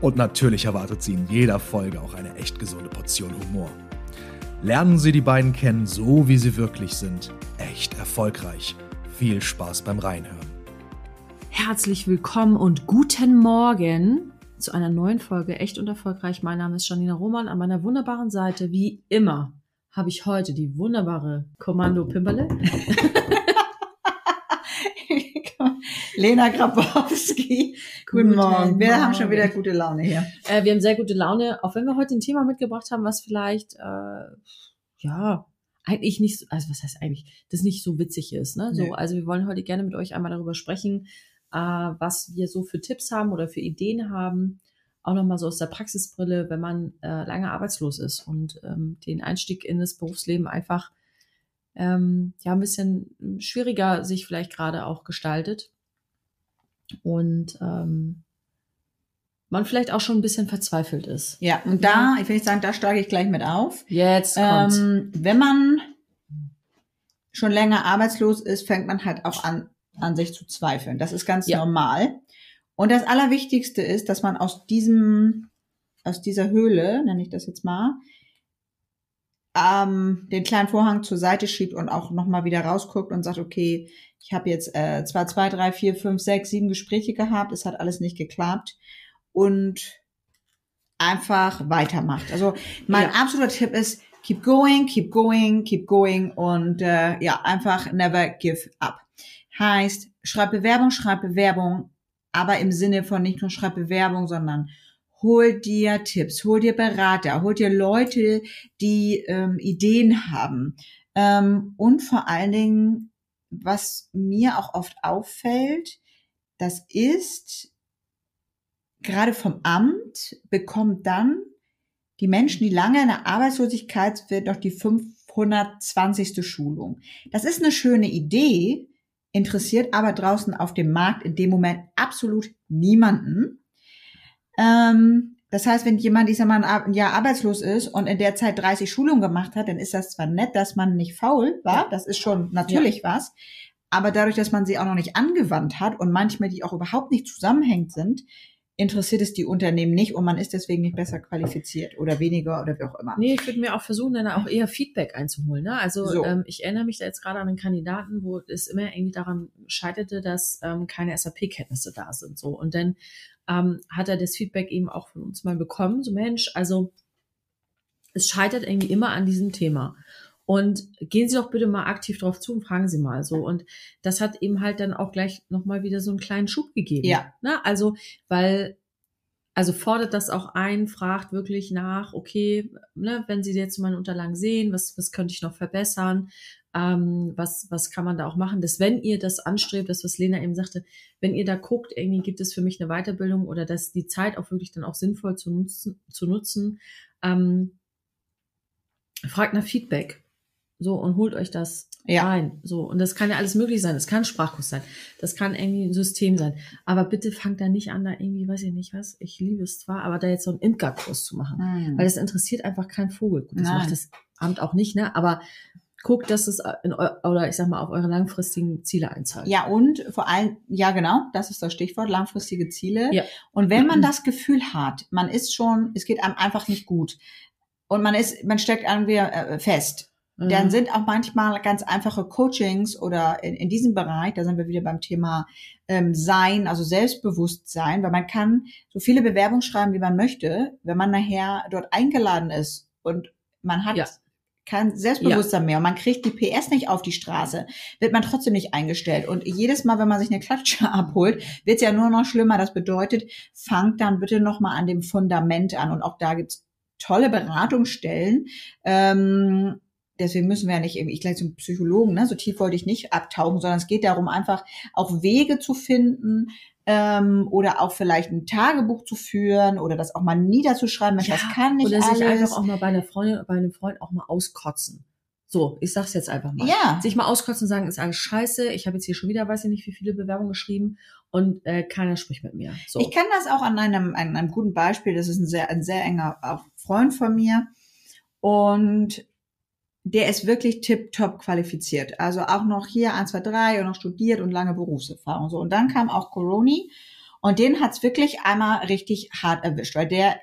Und natürlich erwartet Sie in jeder Folge auch eine echt gesunde Portion Humor. Lernen Sie die beiden kennen, so wie sie wirklich sind. Echt erfolgreich. Viel Spaß beim Reinhören. Herzlich willkommen und guten Morgen zu einer neuen Folge Echt und Erfolgreich. Mein Name ist Janina Roman. An meiner wunderbaren Seite, wie immer, habe ich heute die wunderbare Kommando Pimperle. Lena Grabowski. Guten, Guten Morgen. Wir Morgen. haben schon wieder gute Laune hier. Äh, wir haben sehr gute Laune, auch wenn wir heute ein Thema mitgebracht haben, was vielleicht, äh, ja, eigentlich nicht, so, also was heißt eigentlich, das nicht so witzig ist. Ne? So, nee. Also wir wollen heute gerne mit euch einmal darüber sprechen, äh, was wir so für Tipps haben oder für Ideen haben. Auch nochmal so aus der Praxisbrille, wenn man äh, lange arbeitslos ist und ähm, den Einstieg in das Berufsleben einfach ähm, ja ein bisschen schwieriger sich vielleicht gerade auch gestaltet und ähm, man vielleicht auch schon ein bisschen verzweifelt ist. Ja, und da, ich will nicht sagen, da steige ich gleich mit auf. Jetzt kommt's. Ähm, wenn man schon länger arbeitslos ist, fängt man halt auch an, an sich zu zweifeln. Das ist ganz ja. normal. Und das Allerwichtigste ist, dass man aus diesem, aus dieser Höhle, nenne ich das jetzt mal, ähm, den kleinen Vorhang zur Seite schiebt und auch nochmal wieder rausguckt und sagt, okay, ich habe jetzt äh, zwar zwei, drei, vier, fünf, sechs, sieben Gespräche gehabt, es hat alles nicht geklappt und einfach weitermacht. Also mein ja. absoluter Tipp ist, keep going, keep going, keep going und äh, ja, einfach never give up. Heißt, schreib Bewerbung, schreib Bewerbung, aber im Sinne von nicht nur schreib Bewerbung, sondern hol dir Tipps, hol dir Berater, hol dir Leute, die ähm, Ideen haben. Ähm, und vor allen Dingen, was mir auch oft auffällt, das ist, gerade vom Amt bekommt dann die Menschen, die lange in der Arbeitslosigkeit sind, noch die 520. Schulung. Das ist eine schöne Idee, interessiert aber draußen auf dem Markt in dem Moment absolut niemanden. Ähm, das heißt, wenn jemand, ich sag mal, ein Jahr arbeitslos ist und in der Zeit 30 Schulungen gemacht hat, dann ist das zwar nett, dass man nicht faul war, das ist schon natürlich ja. was, aber dadurch, dass man sie auch noch nicht angewandt hat und manchmal die auch überhaupt nicht zusammenhängend sind, interessiert es die Unternehmen nicht und man ist deswegen nicht besser qualifiziert oder weniger oder wie auch immer. Nee, ich würde mir auch versuchen, dann auch eher Feedback einzuholen. Ne? Also so. ähm, ich erinnere mich da jetzt gerade an einen Kandidaten, wo es immer irgendwie daran scheiterte, dass ähm, keine SAP-Kenntnisse da sind. So Und dann ähm, hat er das Feedback eben auch von uns mal bekommen. So Mensch, also es scheitert irgendwie immer an diesem Thema. Und gehen Sie doch bitte mal aktiv drauf zu und fragen Sie mal so. Und das hat eben halt dann auch gleich nochmal wieder so einen kleinen Schub gegeben. Ja. Ne? Also, weil, also fordert das auch ein, fragt wirklich nach, okay, ne, wenn Sie jetzt meine Unterlagen sehen, was, was könnte ich noch verbessern? Ähm, was, was kann man da auch machen? Dass wenn ihr das anstrebt, das, was Lena eben sagte, wenn ihr da guckt, irgendwie gibt es für mich eine Weiterbildung oder dass die Zeit auch wirklich dann auch sinnvoll zu nutzen, zu nutzen, ähm, fragt nach Feedback. So, und holt euch das ja. rein. So, und das kann ja alles möglich sein. Das kann Sprachkurs sein. Das kann irgendwie ein System sein. Aber bitte fangt da nicht an, da irgendwie, weiß ich nicht was, ich liebe es zwar, aber da jetzt so einen Imkerkurs zu machen. Mhm. Weil das interessiert einfach kein Vogel. Gut, das Nein. macht das Amt auch nicht, ne? Aber guckt, dass es in oder ich sag mal auf eure langfristigen Ziele einzahlt. Ja, und vor allem, ja genau, das ist das Stichwort, langfristige Ziele. Ja. Und wenn man das Gefühl hat, man ist schon, es geht einem einfach nicht gut und man ist, man steckt irgendwie äh, fest, dann mhm. sind auch manchmal ganz einfache Coachings oder in, in diesem Bereich, da sind wir wieder beim Thema ähm, Sein, also Selbstbewusstsein, weil man kann so viele Bewerbungen schreiben, wie man möchte, wenn man nachher dort eingeladen ist und man hat ja. Kein Selbstbewusstsein ja. mehr und man kriegt die PS nicht auf die Straße, wird man trotzdem nicht eingestellt. Und jedes Mal, wenn man sich eine Klatsche abholt, wird es ja nur noch schlimmer. Das bedeutet, fangt dann bitte nochmal an dem Fundament an. Und auch da gibt's tolle Beratungsstellen. Ähm, deswegen müssen wir ja nicht irgendwie gleich zum Psychologen, ne? so tief wollte ich nicht abtauchen, sondern es geht darum, einfach auch Wege zu finden ähm, oder auch vielleicht ein Tagebuch zu führen oder das auch mal niederzuschreiben, Mensch, Ja, das kann nicht Oder sich alles. einfach auch mal bei einer Freundin oder bei einem Freund auch mal auskotzen. So, ich sag's jetzt einfach mal. ja, Sich mal auskotzen und sagen, ist alles scheiße, ich habe jetzt hier schon wieder, weiß ich nicht, wie viele Bewerbungen geschrieben und äh, keiner spricht mit mir. So. Ich kenne das auch an einem, an einem guten Beispiel. Das ist ein sehr, ein sehr enger auch Freund von mir. Und der ist wirklich tipptopp qualifiziert. Also auch noch hier 1, 2, 3 und noch studiert und lange Berufserfahrung. So. Und dann kam auch Coroni und den hat's wirklich einmal richtig hart erwischt, weil der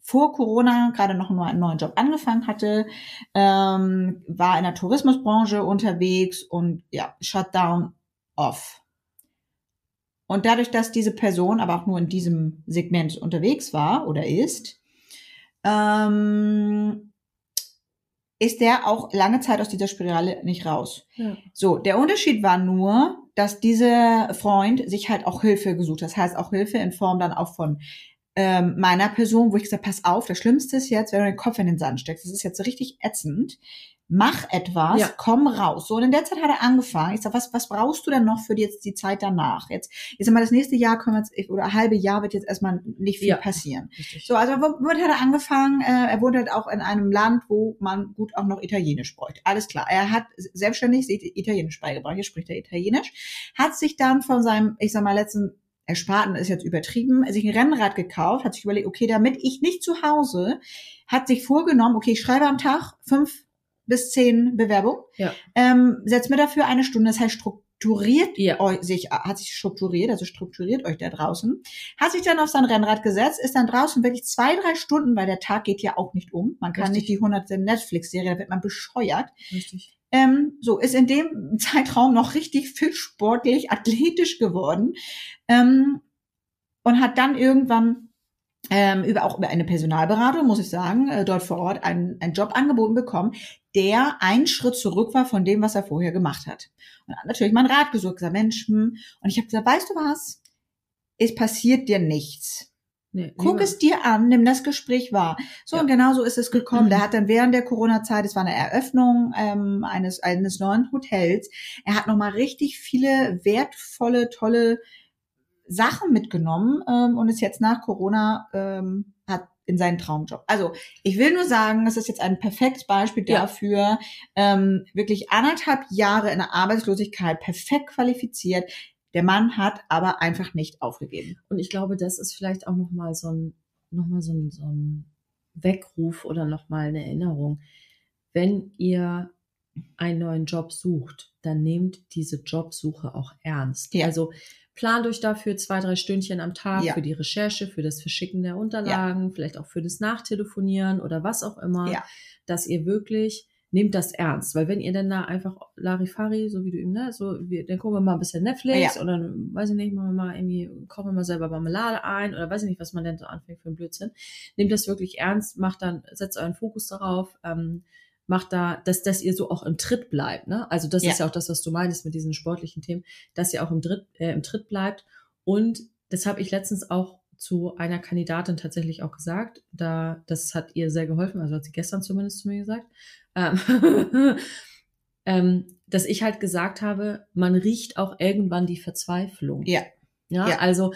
vor Corona gerade noch einen neuen Job angefangen hatte, ähm, war in der Tourismusbranche unterwegs und ja, Shutdown off. Und dadurch, dass diese Person aber auch nur in diesem Segment unterwegs war oder ist, ähm, ist der auch lange Zeit aus dieser Spirale nicht raus. ja. So, der Unterschied war nur, dass dieser Freund sich halt auch Hilfe gesucht hat. Das heißt auch Hilfe in Form dann auch von ähm, meiner Person, wo ich gesagt pass auf, das Schlimmste ist jetzt, wenn du den Kopf in den Sand steckst. Das ist jetzt richtig ätzend. Mach etwas, Ja. komm raus. So, und in der Zeit hat er angefangen. Ich sag, was, was brauchst du denn noch für jetzt die Zeit danach? Jetzt, ich sag mal, das nächste Jahr können wir jetzt, oder halbe Jahr wird jetzt erstmal nicht viel Ja. passieren. Richtig. So, also womit hat er angefangen? Äh, er wohnt halt auch in einem Land, wo man gut auch noch Italienisch bräuchte. Alles klar. Er hat selbstständig sich Italienisch beigebracht. Hier spricht er Italienisch. Hat sich dann von seinem, ich sag mal, letzten Ersparten ist jetzt übertrieben, sich ein Rennrad gekauft, hat sich überlegt, okay, damit ich nicht zu Hause, hat sich vorgenommen, okay, ich schreibe am Tag fünf bis zehn Bewerbungen, Ja. ähm, setzt mir dafür eine Stunde, das heißt strukturiert Ja. euch, sich, hat sich strukturiert, also strukturiert euch da draußen, hat sich dann auf sein Rennrad gesetzt, ist dann draußen wirklich zwei, drei Stunden, weil der Tag geht ja auch nicht um. Man kann Richtig. nicht die hunderte Netflix-Serie, da wird man bescheuert. Richtig. Ähm, so ist in dem Zeitraum noch richtig viel sportlich, athletisch geworden ähm, und hat dann irgendwann ähm, über auch über eine Personalberatung, muss ich sagen, äh, dort vor Ort einen, einen Job angeboten bekommen, der einen Schritt zurück war von dem, was er vorher gemacht hat. Und hat natürlich mein Rat gesucht, gesagt, Mensch, hm. und ich habe gesagt, weißt du was? Es passiert dir nichts. Nee, Guck lieber- es dir an, nimm das Gespräch wahr. So, Ja. und genau so ist es gekommen. Mhm. Der hat dann während der Corona-Zeit, es war eine Eröffnung ähm, eines, eines neuen Hotels, er hat nochmal richtig viele wertvolle, tolle Sachen mitgenommen ähm, und ist jetzt nach Corona ähm, hat in seinen Traumjob. Also ich will nur sagen, es ist jetzt ein perfektes Beispiel Ja. dafür, ähm, wirklich anderthalb Jahre in der Arbeitslosigkeit perfekt qualifiziert. Der Mann hat aber einfach nicht aufgegeben. Und ich glaube, das ist vielleicht auch nochmal so ein, noch mal so ein, so ein Weckruf oder nochmal eine Erinnerung. Wenn ihr einen neuen Job sucht, dann nehmt diese Jobsuche auch ernst. Ja. Also plant euch dafür zwei, drei Stündchen am Tag Ja. für die Recherche, für das Verschicken der Unterlagen, vielleicht auch für das Nachtelefonieren oder was auch immer, Ja. dass ihr wirklich nehmt das ernst, weil wenn ihr dann da einfach Larifari, so wie du eben, ne, so, wir, dann gucken wir mal ein bisschen Netflix Ja. oder weiß ich nicht, machen wir mal irgendwie, kochen wir mal selber Marmelade ein oder weiß ich nicht, was man denn so anfängt für einen Blödsinn. Nehmt das wirklich ernst, macht dann, setzt euren Fokus darauf, ähm, macht da, dass, dass ihr so auch im Tritt bleibt, ne? Also das Ja. ist ja auch das, was du meinst mit diesen sportlichen Themen, dass ihr auch im, Dritt, äh, im Tritt bleibt und das habe ich letztens auch zu einer Kandidatin tatsächlich auch gesagt. Da, das hat ihr sehr geholfen, also hat sie gestern zumindest zu mir gesagt. Ähm, ähm, dass ich halt gesagt habe, man riecht auch irgendwann die Verzweiflung. Ja. Ja, Ja. also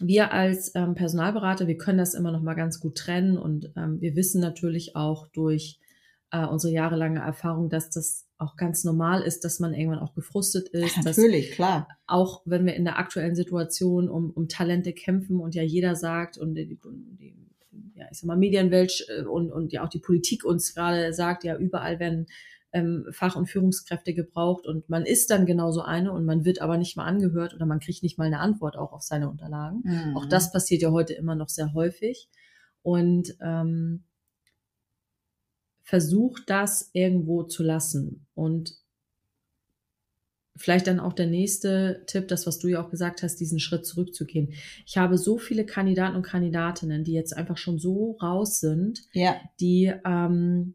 wir als ähm, Personalberater, wir können das immer noch mal ganz gut trennen und ähm, wir wissen natürlich auch durch äh, unsere jahrelange Erfahrung, dass das auch ganz normal ist, dass man irgendwann auch gefrustet ist, dass Natürlich, klar. auch wenn wir in der aktuellen Situation um, um Talente kämpfen und ja jeder sagt und die, die ja, ich sag mal, Medienwelt äh, und, und ja auch die Politik uns gerade sagt, ja, überall werden ähm, Fach- und Führungskräfte gebraucht und man ist dann genauso eine und man wird aber nicht mal angehört oder man kriegt nicht mal eine Antwort auch auf seine Unterlagen. Mhm. Auch das passiert ja heute immer noch sehr häufig. Und ähm, versucht das irgendwo zu lassen. Und vielleicht dann auch der nächste Tipp, das, was du ja auch gesagt hast, diesen Schritt zurückzugehen. Ich habe so viele Kandidaten und Kandidatinnen, die jetzt einfach schon so raus sind, Ja. die ähm,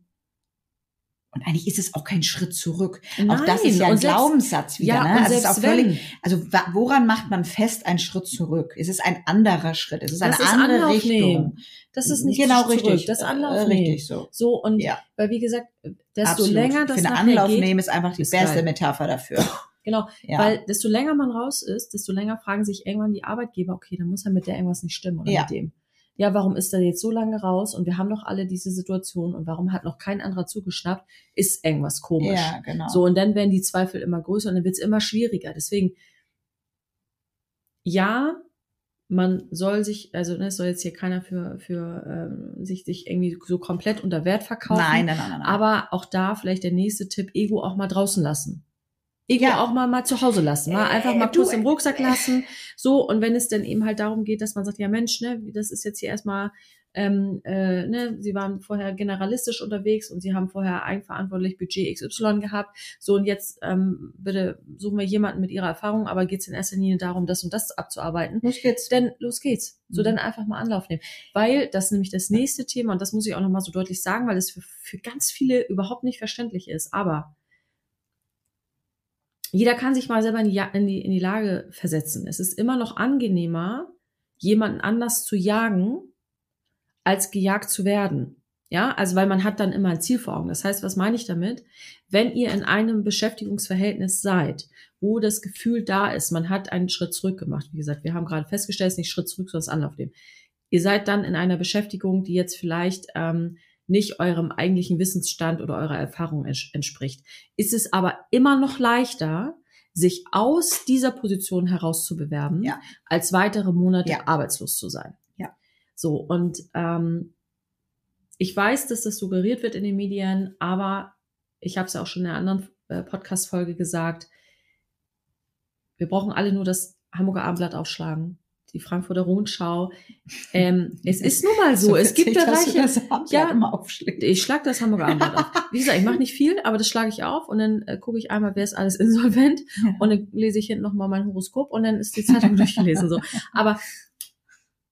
Und eigentlich ist es auch kein Schritt zurück. Nein, auch das ist ja ein selbst- Glaubenssatz wieder. ja, ne? Also selbst auch völlig, also woran macht man fest einen Schritt zurück? Es ist ein anderer Schritt. Es ist eine Das ist andere Anlauf Richtung. nehmen. Das ist nicht genau zurück, richtig. Das Äh, Anlauf richtig nehmen. so. So, und Ja. weil wie gesagt, desto Absolut. länger Ich das finde, nachher Anlauf geht, nehmen ist einfach die ist beste geil. Metapher dafür. Genau, Ja. weil desto länger man raus ist, desto länger fragen sich irgendwann die Arbeitgeber, okay, dann muss ja mit der irgendwas nicht stimmen oder Ja. mit dem. Ja, warum ist er jetzt so lange raus und wir haben doch alle diese Situation und warum hat noch kein anderer zugeschnappt? Ist irgendwas komisch. ja, genau. So, und dann werden die Zweifel immer größer und dann wird's immer schwieriger. Deswegen, ja, man soll sich, also ne, es soll jetzt hier keiner für, für ähm, sich, sich irgendwie so komplett unter Wert verkaufen. nein, nein, nein, nein. Aber auch da vielleicht der nächste Tipp, Ego auch mal draußen lassen. Ego Ja. auch mal, mal zu Hause lassen. Mal Äh, einfach mal du, kurz im Rucksack lassen. So, und wenn es dann eben halt darum geht, dass man sagt, ja Mensch, ne, das ist jetzt hier erstmal, ähm, äh, ne, sie waren vorher generalistisch unterwegs und sie haben vorher eigenverantwortlich Budget XY gehabt. So, und jetzt ähm, bitte suchen wir jemanden mit ihrer Erfahrung, aber geht es in erster Linie darum, das und das abzuarbeiten. Los geht's. Dann los geht's. So Mhm. dann einfach mal Anlauf nehmen. Weil das ist nämlich das nächste Thema und das muss ich auch nochmal so deutlich sagen, weil es für, für ganz viele überhaupt nicht verständlich ist. Aber jeder kann sich mal selber in die, in die, in die Lage versetzen. Es ist immer noch angenehmer, jemanden anders zu jagen, als gejagt zu werden. Ja, also weil man hat dann immer ein Ziel vor Augen. Das heißt, was meine ich damit? Wenn ihr in einem Beschäftigungsverhältnis seid, wo das Gefühl da ist, man hat einen Schritt zurück gemacht. Wie gesagt, wir haben gerade festgestellt, es ist nicht Schritt zurück, sondern Anlauf nehmen. Ihr seid dann in einer Beschäftigung, die jetzt vielleicht ähm, nicht eurem eigentlichen Wissensstand oder eurer Erfahrung ents entspricht. Ist es aber immer noch leichter, sich aus dieser Position heraus zu bewerben, Ja. als weitere Monate Ja. arbeitslos zu sein. Ja. So, und ähm, ich weiß, dass das suggeriert wird in den Medien, aber ich habe es ja auch schon in einer anderen äh, Podcast-Folge gesagt, wir brauchen alle nur das Hamburger Abendblatt aufschlagen, die Frankfurter Rundschau. Ähm, es ist nun mal so, es gibt Bereiche, Ja. immer ich schlag das Hamburger Abendblatt auf. Wie gesagt, ich mache nicht viel, aber das schlage ich auf und dann äh, gucke ich einmal, wer ist alles insolvent und dann lese ich hinten nochmal mein Horoskop und dann ist die Zeitung durchgelesen. So. Aber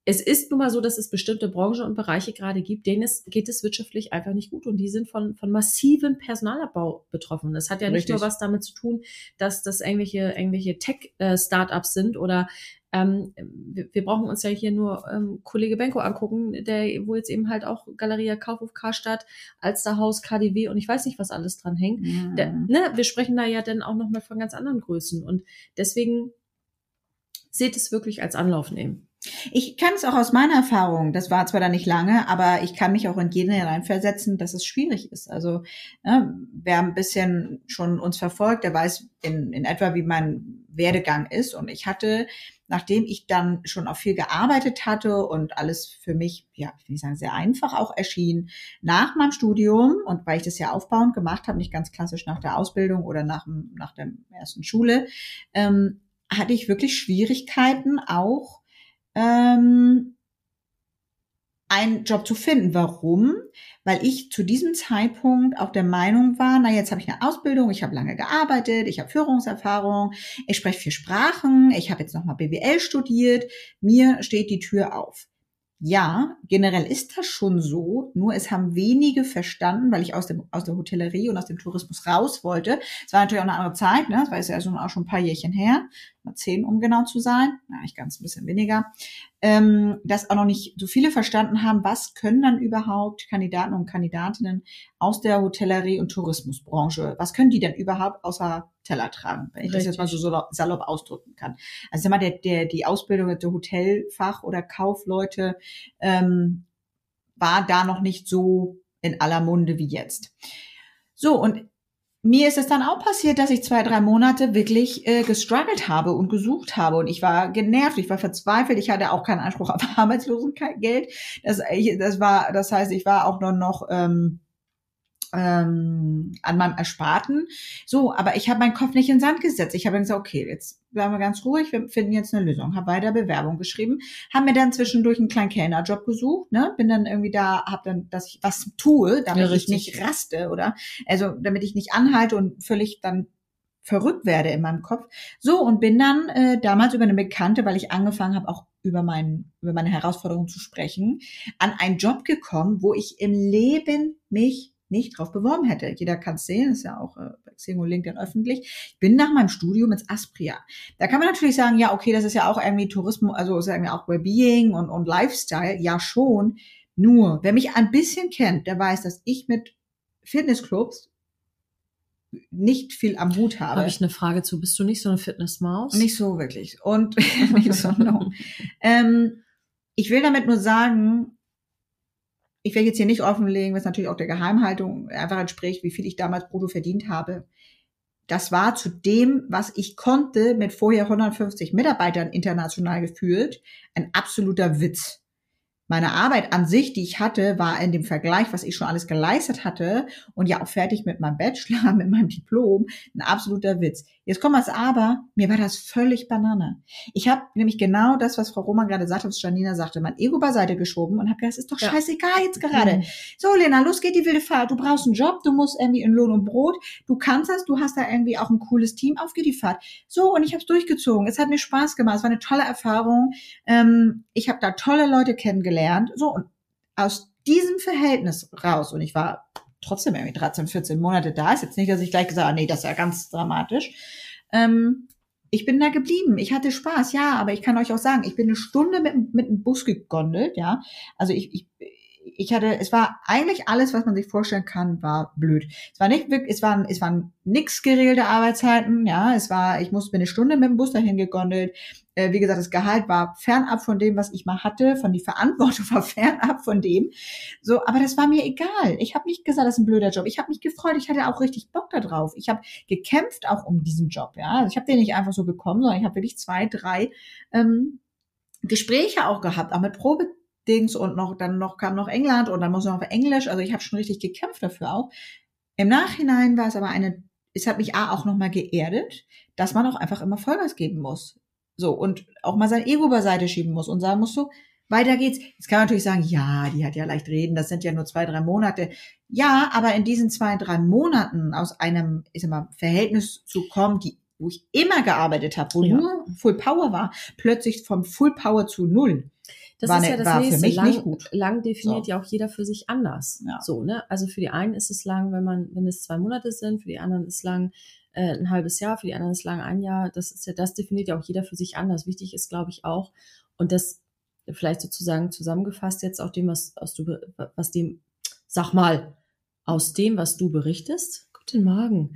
es ist nun mal so, dass es bestimmte Branchen und Bereiche gerade gibt, denen es, geht es wirtschaftlich einfach nicht gut und die sind von, von massiven Personalabbau betroffen. Das hat ja nicht Richtig. nur was damit zu tun, dass das irgendwelche, irgendwelche Tech-Startups sind oder ähm, wir, wir brauchen uns ja hier nur ähm, Kollege Benko angucken, der, wo jetzt eben halt auch Galeria Kaufhof Karstadt, Alsterhaus, KDW und ich weiß nicht, was alles dran hängt. Der, Mhm. ne, wir sprechen da ja dann auch nochmal von ganz anderen Größen. Und deswegen seht es wirklich als Anlauf nehmen. Ich kann es auch aus meiner Erfahrung, das war zwar da nicht lange, aber ich kann mich auch in jeden hineinversetzen, dass es schwierig ist. Also ne, wer ein bisschen schon uns verfolgt, der weiß in, in etwa, wie mein Werdegang ist. Und ich hatte, nachdem ich dann schon auch viel gearbeitet hatte und alles für mich, ja, ich will nicht sagen, sehr einfach auch erschien, nach meinem Studium und weil ich das ja aufbauend gemacht habe, nicht ganz klassisch nach der Ausbildung oder nach, dem- nach der ersten Schule, ähm, hatte ich wirklich Schwierigkeiten auch, ähm, einen Job zu finden. Warum? Weil ich zu diesem Zeitpunkt auch der Meinung war, na jetzt habe ich eine Ausbildung, ich habe lange gearbeitet, ich habe Führungserfahrung, ich spreche vier Sprachen, ich habe jetzt nochmal BWL studiert, mir steht die Tür auf. Ja, generell ist das schon so, nur es haben wenige verstanden, weil ich aus, dem, aus der Hotellerie und aus dem Tourismus raus wollte. Es war natürlich auch eine andere Zeit, ne? das war jetzt ja schon, auch schon ein paar Jährchen her, mal zehn, um genau zu sein, na, ich ganz ein bisschen weniger, ähm, dass auch noch nicht so viele verstanden haben, was können dann überhaupt Kandidaten und Kandidatinnen aus der Hotellerie und Tourismusbranche, was können die denn überhaupt außer Teller tragen, wenn ich das jetzt mal so salopp, ausdrücken kann. Also sag mal, der, der, die Ausbildung der Hotelfach- oder Kaufleute ähm, war da noch nicht so in aller Munde wie jetzt. So, und mir ist es dann auch passiert, dass ich zwei, drei Monate wirklich äh, gestruggelt habe und gesucht habe. Und ich war genervt, ich war verzweifelt, ich hatte auch keinen Anspruch auf Arbeitslosengeld. Das, ich, das war, das heißt, ich war auch nur noch ähm, ähm, an meinem Ersparten. So, aber ich habe meinen Kopf nicht in den Sand gesetzt. Ich habe dann gesagt, okay, jetzt bleiben wir ganz ruhig, wir finden jetzt eine Lösung. Habe weiter Bewerbung geschrieben, habe mir dann zwischendurch einen kleinen Kellnerjob gesucht, ne, bin dann irgendwie da, habe dann, dass ich was tue, damit Ja, ich nicht raste oder, also damit ich nicht anhalte und völlig dann verrückt werde in meinem Kopf. So und bin dann äh, damals über eine Bekannte, weil ich angefangen habe, auch über meinen über meine Herausforderungen zu sprechen, an einen Job gekommen, wo ich im Leben mich nicht drauf beworben hätte. Jeder kann es sehen, ist ja auch äh, bei Xing und LinkedIn öffentlich. Ich bin nach meinem Studium ins Aspria. Da kann man natürlich sagen, ja, okay, das ist ja auch irgendwie Tourismus, also ist ja irgendwie auch Wellbeing und, und Lifestyle. Ja, schon. Nur, wer mich ein bisschen kennt, der weiß, dass ich mit Fitnessclubs nicht viel am Hut habe. Habe ich eine Frage zu. Bist du nicht so eine Fitnessmaus? Nicht so wirklich. Und nicht so, no. ähm, ich will damit nur sagen, ich werde jetzt hier nicht offenlegen, was natürlich auch der Geheimhaltung einfach entspricht, wie viel ich damals brutto verdient habe. Das war zu dem, was ich konnte, mit vorher 150 Mitarbeitern international geführt, ein absoluter Witz meine Arbeit an sich, die ich hatte, war in dem Vergleich, was ich schon alles geleistet hatte und ja auch fertig mit meinem Bachelor, mit meinem Diplom, ein absoluter Witz. Jetzt kommt was aber, mir war das völlig Banane. Ich habe nämlich genau das, was Frau Roman gerade sagte, was Janina sagte, mein Ego beiseite geschoben und habe gedacht, das ist doch ja. scheißegal jetzt gerade. Mhm. So, Lena, los geht die wilde Fahrt. Du brauchst einen Job, du musst irgendwie in Lohn und Brot, du kannst das, du hast da irgendwie auch ein cooles Team, auf geht die Fahrt. So, und ich habe es durchgezogen. Es hat mir Spaß gemacht, es war eine tolle Erfahrung. Ähm, ich habe da tolle Leute kennengelernt. So, und aus diesem Verhältnis raus, und ich war trotzdem irgendwie 13, 14 Monate da. Ist jetzt nicht, dass ich gleich gesagt habe, nee, das ist ja ganz dramatisch. Ähm, ich bin da geblieben. Ich hatte Spaß, ja, aber ich kann euch auch sagen, ich bin eine Stunde mit, mit dem Bus gegondelt, ja. Also ich, ich, ich hatte, es war eigentlich alles, was man sich vorstellen kann, war blöd. Es war nicht wirklich, es waren, es waren nix geregelte Arbeitszeiten, ja. Es war, ich musste mir eine Stunde mit dem Bus dahin gegondelt. Äh, wie gesagt, das Gehalt war fernab von dem, was ich mal hatte, von die Verantwortung war fernab von dem. So, aber das war mir egal. Ich habe nicht gesagt, das ist ein blöder Job. Ich habe mich gefreut. Ich hatte auch richtig Bock da drauf. Ich habe gekämpft auch um diesen Job. Ja, also ich habe den nicht einfach so bekommen, sondern ich habe wirklich zwei, drei ähm, Gespräche auch gehabt, auch mit Probedings und noch dann noch kam noch England und dann muss noch auf Englisch. Also ich habe schon richtig gekämpft dafür auch. Im Nachhinein war es aber eine es hat mich A auch nochmal geerdet, dass man auch einfach immer Vollgas geben muss. So, und auch mal sein Ego beiseite schieben muss und sagen muss so, weiter geht's. Jetzt kann man natürlich sagen, ja, die hat ja leicht reden, das sind ja nur zwei, drei Monate. Ja, aber in diesen zwei, drei Monaten aus einem, ich sag mal, Verhältnis zu kommen, die, wo ich immer gearbeitet habe, wo ja. nur Full Power war, plötzlich vom Full Power zu null. Das war ist ja das nächste. Lang, lang definiert so. ja auch jeder für sich anders. Ja. So, ne? Also für die einen ist es lang, wenn man, wenn es zwei Monate sind, für die anderen ist lang, äh, ein halbes Jahr, für die anderen ist lang ein Jahr. Das ist ja, das definiert ja auch jeder für sich anders. Wichtig ist, glaube ich, auch, und das vielleicht sozusagen zusammengefasst jetzt auch dem, was, aus du, was dem, sag mal, aus dem, was du berichtest, guten Morgen,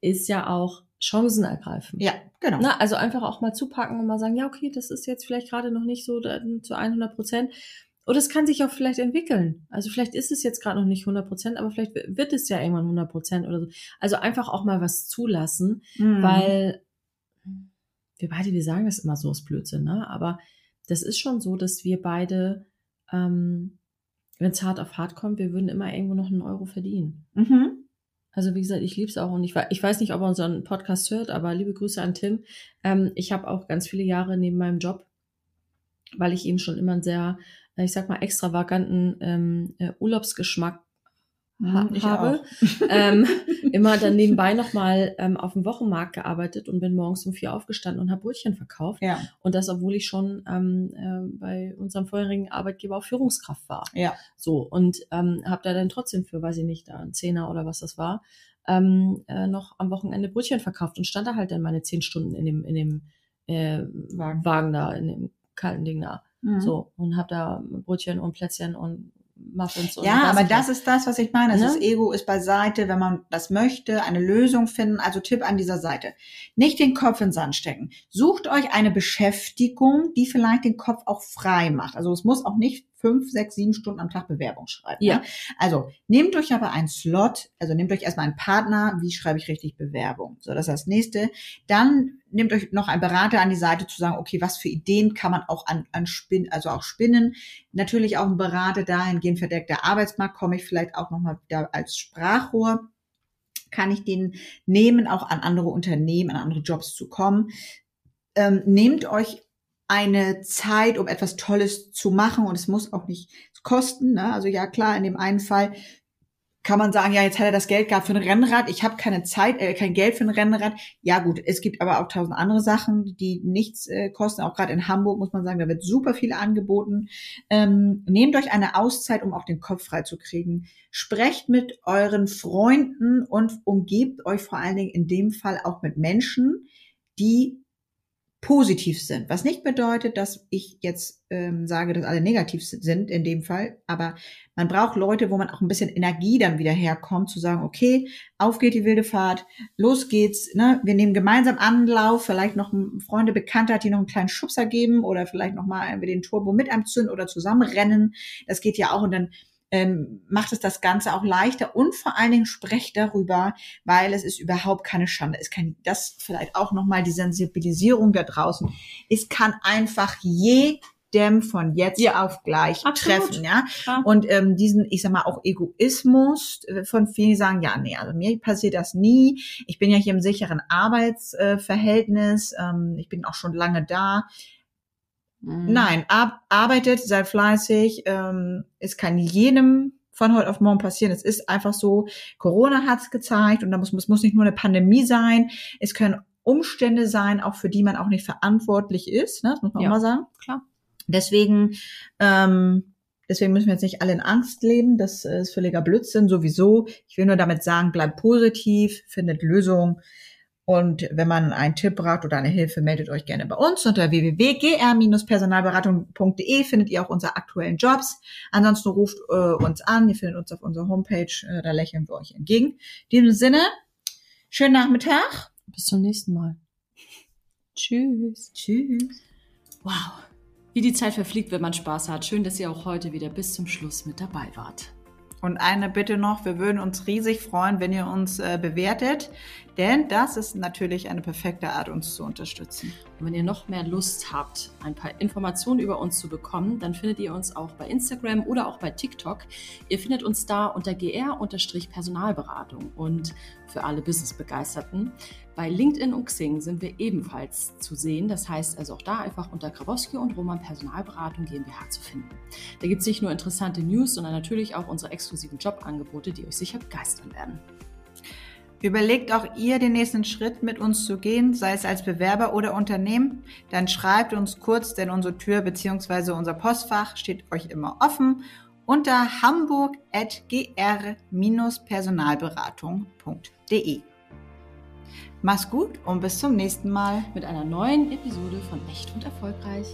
ist ja auch Chancen ergreifen. Ja, genau. Na, also einfach auch mal zupacken und mal sagen, ja, okay, das ist jetzt vielleicht gerade noch nicht so zu 100 Prozent. Oder es kann sich auch vielleicht entwickeln. Also vielleicht ist es jetzt gerade noch nicht 100 Prozent, aber vielleicht wird es ja irgendwann 100 Prozent oder so. Also einfach auch mal was zulassen, mhm. weil wir beide, wir sagen das immer so aus Blödsinn, ne? Aber das ist schon so, dass wir beide, ähm, wenn es hart auf hart kommt, wir würden immer irgendwo noch einen Euro verdienen. Mhm. Also wie gesagt, ich liebe es auch und ich, ich weiß nicht, ob er unseren Podcast hört, aber liebe Grüße an Tim. Ähm, ich habe auch ganz viele Jahre neben meinem Job, weil ich eben schon immer ein sehr äh, ich sag mal, extravaganten ähm, äh, Urlaubsgeschmack ha ich habe. ähm, immer dann nebenbei nochmal ähm, auf dem Wochenmarkt gearbeitet und bin morgens um vier aufgestanden und habe Brötchen verkauft. Ja. Und das, obwohl ich schon ähm, äh, bei unserem vorherigen Arbeitgeber auch Führungskraft war. Ja. So, und ähm, habe da dann trotzdem für, weiß ich nicht, da ein Zehner oder was das war, ähm, äh, noch am Wochenende Brötchen verkauft und stand da halt dann meine zehn Stunden in dem, in dem äh, Wagen. Wagen da, in dem kalten Ding da. Mhm. So, und habe da Brötchen und Plätzchen und Muffins und Ja, aber das ist das, was ich meine. Also ne? Das Ego ist beiseite, wenn man das möchte, eine Lösung finden. Also Tipp an dieser Seite. Nicht den Kopf in den Sand stecken. Sucht euch eine Beschäftigung, die vielleicht den Kopf auch frei macht. Also es muss auch nicht fünf, sechs, sieben Stunden am Tag Bewerbung schreiben. Ja. Ne? Also nehmt euch aber einen Slot, also nehmt euch erstmal einen Partner, wie schreibe ich richtig Bewerbung. So, das ist das nächste. Dann nehmt euch noch einen Berater an die Seite zu sagen, okay, was für Ideen kann man auch an, an Spinnen, also auch spinnen. Natürlich auch ein Berater dahingehend verdeckter Arbeitsmarkt, komme ich vielleicht auch nochmal wieder als Sprachrohr kann ich den nehmen, auch an andere Unternehmen, an andere Jobs zu kommen. Ähm, nehmt euch eine Zeit, um etwas Tolles zu machen und es muss auch nicht kosten. Ne? Also ja klar, in dem einen Fall kann man sagen, ja, jetzt hat er das Geld gehabt für ein Rennrad, ich habe keine Zeit, äh, kein Geld für ein Rennrad. Ja gut, es gibt aber auch tausend andere Sachen, die nichts äh, kosten. Auch gerade in Hamburg muss man sagen, da wird super viel angeboten. Ähm, nehmt euch eine Auszeit, um auch den Kopf frei zu kriegen. Sprecht mit euren Freunden und umgebt euch vor allen Dingen in dem Fall auch mit Menschen, die positiv sind. Was nicht bedeutet, dass ich jetzt ähm, sage, dass alle negativ sind in dem Fall, aber man braucht Leute, wo man auch ein bisschen Energie dann wieder herkommt, zu sagen, okay, auf geht die wilde Fahrt, los geht's, ne? wir nehmen gemeinsam Anlauf, vielleicht noch Freunde, Bekannte hat, die noch einen kleinen Schubser geben oder vielleicht noch mal den Turbo mit anzünden oder zusammenrennen. Das geht ja auch und dann ähm, macht es das Ganze auch leichter und vor allen Dingen sprecht darüber, weil es ist überhaupt keine Schande. Es kann das vielleicht auch nochmal die Sensibilisierung da draußen. Es kann einfach jedem von jetzt ja, auf gleich absolut. treffen, ja. ja. Und ähm, diesen, ich sag mal, auch Egoismus äh, von vielen, die sagen, ja, nee, also mir passiert das nie. Ich bin ja hier im sicheren Arbeitsverhältnis, ähm, ich bin auch schon lange da. Mhm. Nein, ab, arbeitet, seid fleißig. Ähm, es kann jedem von heute auf morgen passieren. Es ist einfach so. Corona hat es gezeigt und da muss, es muss nicht nur eine Pandemie sein. Es können Umstände sein, auch für die man auch nicht verantwortlich ist. Ne? Das muss man ja, auch mal sagen. Klar. Deswegen, ähm, deswegen müssen wir jetzt nicht alle in Angst leben. Das ist völliger Blödsinn sowieso. Ich will nur damit sagen, bleibt positiv, findet Lösungen. Und wenn man einen Tipp braucht oder eine Hilfe, meldet euch gerne bei uns. Unter www.gr-personalberatung.de findet ihr auch unsere aktuellen Jobs. Ansonsten ruft äh, uns an. Ihr findet uns auf unserer Homepage. Äh, da lächeln wir euch entgegen. In diesem Sinne, schönen Nachmittag. Bis zum nächsten Mal. Tschüss. Tschüss. Wow. Wie die Zeit verfliegt, wenn man Spaß hat. Schön, dass ihr auch heute wieder bis zum Schluss mit dabei wart. Und eine Bitte noch, wir würden uns riesig freuen, wenn ihr uns äh, bewertet, denn das ist natürlich eine perfekte Art, uns zu unterstützen. Und wenn ihr noch mehr Lust habt, ein paar Informationen über uns zu bekommen, dann findet ihr uns auch bei Instagram oder auch bei TikTok. Ihr findet uns da unter gr-personalberatung und für alle Business-Begeisterten. Bei LinkedIn und Xing sind wir ebenfalls zu sehen. Das heißt also auch da einfach unter Grabowski und Roman Personalberatung GmbH zu finden. Da gibt es nicht nur interessante News, sondern natürlich auch unsere exklusiven Jobangebote, die euch sicher begeistern werden. Überlegt auch ihr, den nächsten Schritt mit uns zu gehen, sei es als Bewerber oder Unternehmen, dann schreibt uns kurz, denn unsere Tür bzw. unser Postfach steht euch immer offen unter hamburg.gr-personalberatung.de. Mach's gut und bis zum nächsten Mal mit einer neuen Episode von Echt und Erfolgreich.